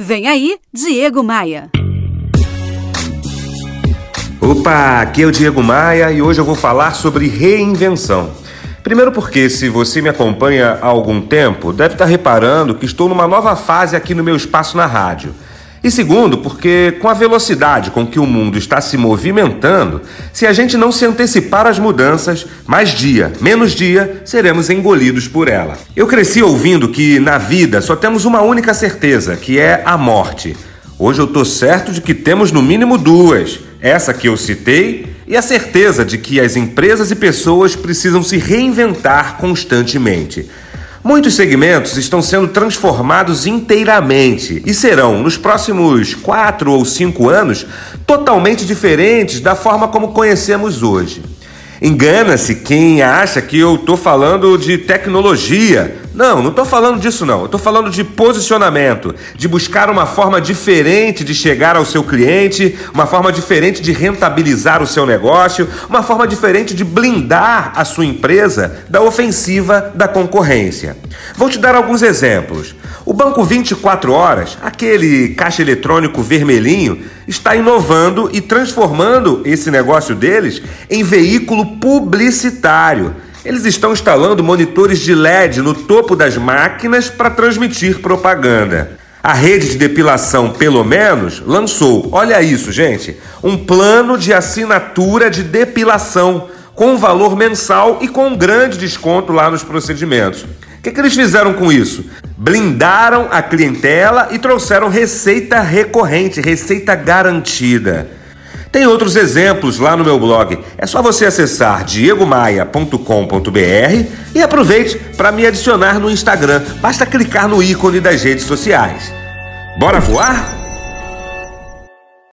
Vem aí, Diego Maia. Opa, aqui é o Diego Maia e hoje eu vou falar sobre reinvenção. Primeiro, porque se você me acompanha há algum tempo, deve estar reparando que estou numa nova fase aqui no meu espaço na rádio. E segundo, porque com a velocidade com que o mundo está se movimentando, se a gente não se antecipar às mudanças, mais dia, menos dia, seremos engolidos por ela. Eu cresci ouvindo que na vida só temos uma única certeza, que é a morte. Hoje eu tô certo de que temos no mínimo duas: essa que eu citei e a certeza de que as empresas e pessoas precisam se reinventar constantemente. Muitos segmentos estão sendo transformados inteiramente e serão, nos próximos quatro ou cinco anos, totalmente diferentes da forma como conhecemos hoje. Engana-se quem acha que eu estou falando de tecnologia. Não, não estou falando disso não. Estou falando de posicionamento, de buscar uma forma diferente de chegar ao seu cliente, uma forma diferente de rentabilizar o seu negócio, uma forma diferente de blindar a sua empresa da ofensiva da concorrência. Vou te dar alguns exemplos. O Banco 24 Horas, aquele caixa eletrônico vermelhinho, está inovando e transformando esse negócio deles em veículo publicitário. Eles estão instalando monitores de LED no topo das máquinas para transmitir propaganda. A rede de depilação, pelo menos, lançou, olha isso, gente, um plano de assinatura de depilação com valor mensal e com um grande desconto lá nos procedimentos. O que, que eles fizeram com isso? Blindaram a clientela e trouxeram receita recorrente, receita garantida. Tem outros exemplos lá no meu blog. É só você acessar diegomaia.com.br e aproveite para me adicionar no Instagram. Basta clicar no ícone das redes sociais. Bora voar?